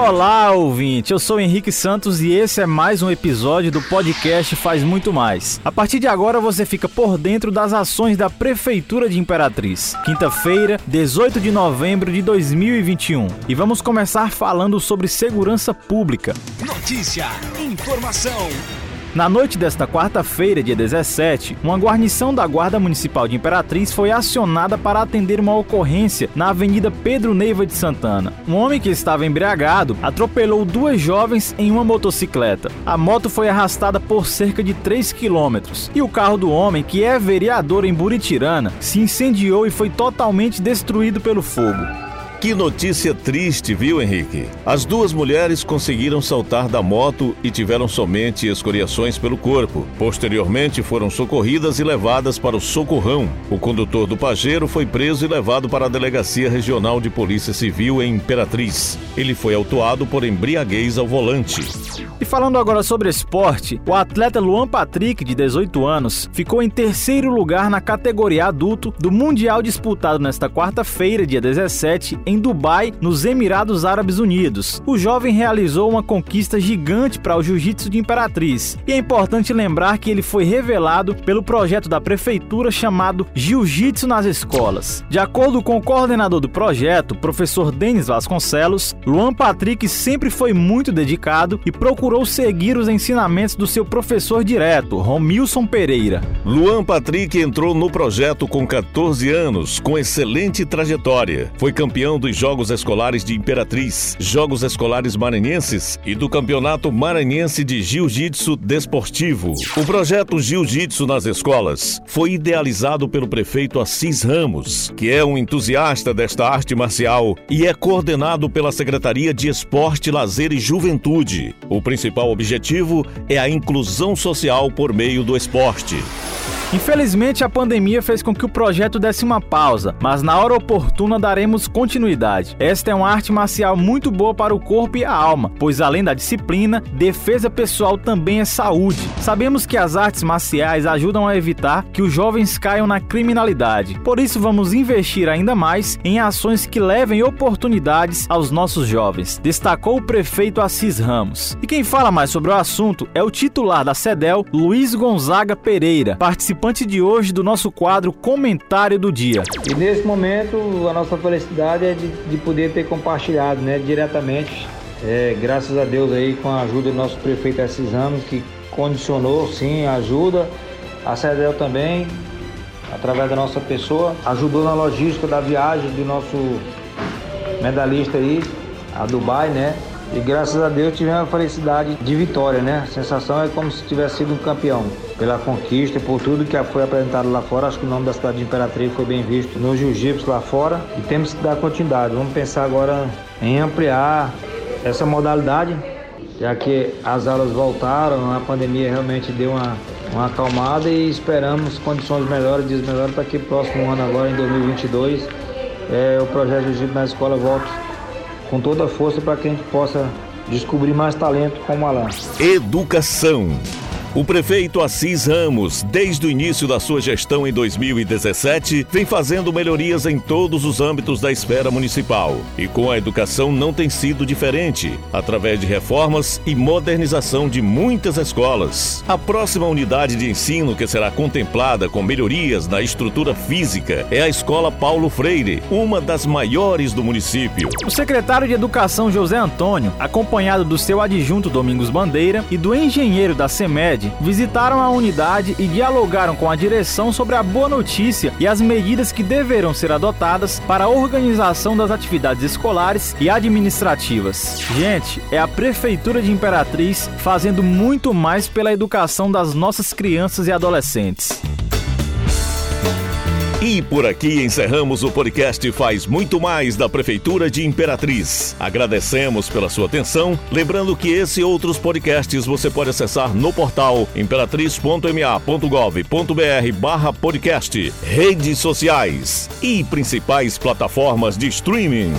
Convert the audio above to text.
Olá, ouvinte. Eu sou Henrique Santos e esse é mais um episódio do podcast Faz Muito Mais. A partir de agora você fica por dentro das ações da Prefeitura de Imperatriz. Quinta-feira, 18 de novembro de 2021. E vamos começar falando sobre segurança pública. Notícia, informação, na noite desta quarta-feira, dia 17, uma guarnição da Guarda Municipal de Imperatriz foi acionada para atender uma ocorrência na Avenida Pedro Neiva de Santana. Um homem que estava embriagado atropelou duas jovens em uma motocicleta. A moto foi arrastada por cerca de 3 quilômetros e o carro do homem, que é vereador em Buritirana, se incendiou e foi totalmente destruído pelo fogo. Que notícia triste, viu, Henrique? As duas mulheres conseguiram saltar da moto e tiveram somente escoriações pelo corpo. Posteriormente, foram socorridas e levadas para o socorrão. O condutor do Pajero foi preso e levado para a Delegacia Regional de Polícia Civil em Imperatriz. Ele foi autuado por embriaguez ao volante. E falando agora sobre esporte, o atleta Luan Patrick, de 18 anos, ficou em terceiro lugar na categoria adulto do Mundial disputado nesta quarta-feira, dia 17, em Dubai, nos Emirados Árabes Unidos. O jovem realizou uma conquista gigante para o jiu-jitsu de Imperatriz. E é importante lembrar que ele foi revelado pelo projeto da prefeitura chamado Jiu-Jitsu nas Escolas. De acordo com o coordenador do projeto, professor Denis Vasconcelos, Luan Patrick sempre foi muito dedicado e procurou seguir os ensinamentos do seu professor direto, Romilson Pereira. Luan Patrick entrou no projeto com 14 anos, com excelente trajetória. Foi campeão dos Jogos Escolares de Imperatriz, Jogos Escolares Maranhenses e do Campeonato Maranhense de Jiu-Jitsu Desportivo. O projeto Jiu-Jitsu nas escolas foi idealizado pelo prefeito Assis Ramos, que é um entusiasta desta arte marcial e é coordenado pela Secretaria de Esporte, Lazer e Juventude. O principal objetivo é a inclusão social por meio do esporte. Infelizmente, a pandemia fez com que o projeto desse uma pausa, mas na hora oportuna daremos continuidade. Esta é uma arte marcial muito boa para o corpo e a alma, pois além da disciplina, defesa pessoal também é saúde. Sabemos que as artes marciais ajudam a evitar que os jovens caiam na criminalidade. Por isso, vamos investir ainda mais em ações que levem oportunidades aos nossos jovens, destacou o prefeito Assis Ramos. E quem fala mais sobre o assunto é o titular da CEDEL, Luiz Gonzaga Pereira, participante participante de hoje do nosso quadro Comentário do Dia. E nesse momento a nossa felicidade é de, de poder ter compartilhado né, diretamente, é, graças a Deus aí com a ajuda do nosso prefeito esses anos que condicionou sim ajuda, a CEDEL também, através da nossa pessoa, ajudou na logística da viagem do nosso medalhista aí, a Dubai, né? E graças a Deus tivemos a felicidade de vitória, né? A sensação é como se tivesse sido um campeão. Pela conquista por tudo que foi apresentado lá fora. Acho que o nome da cidade de Imperatriz foi bem visto no jiu-jitsu lá fora. E temos que dar continuidade. Vamos pensar agora em ampliar essa modalidade, já que as aulas voltaram, a pandemia realmente deu uma, uma acalmada e esperamos condições melhores, dias melhores, para que próximo ano agora, em 2022, é, o projeto Jiu-Jitsu na escola volte com toda a força para que a gente possa descobrir mais talento como Alan. Educação. O prefeito Assis Ramos, desde o início da sua gestão em 2017, vem fazendo melhorias em todos os âmbitos da esfera municipal. E com a educação não tem sido diferente, através de reformas e modernização de muitas escolas. A próxima unidade de ensino que será contemplada com melhorias na estrutura física é a Escola Paulo Freire, uma das maiores do município. O secretário de Educação José Antônio, acompanhado do seu adjunto Domingos Bandeira e do engenheiro da CEMED, visitaram a unidade e dialogaram com a direção sobre a boa notícia e as medidas que deverão ser adotadas para a organização das atividades escolares e administrativas. Gente, é a Prefeitura de Imperatriz fazendo muito mais pela educação das nossas crianças e adolescentes. E por aqui encerramos o podcast Faz Muito Mais da Prefeitura de Imperatriz. Agradecemos pela sua atenção, lembrando que esse e outros podcasts você pode acessar no portal imperatriz.ma.gov.br barra podcast, redes sociais e principais plataformas de streaming.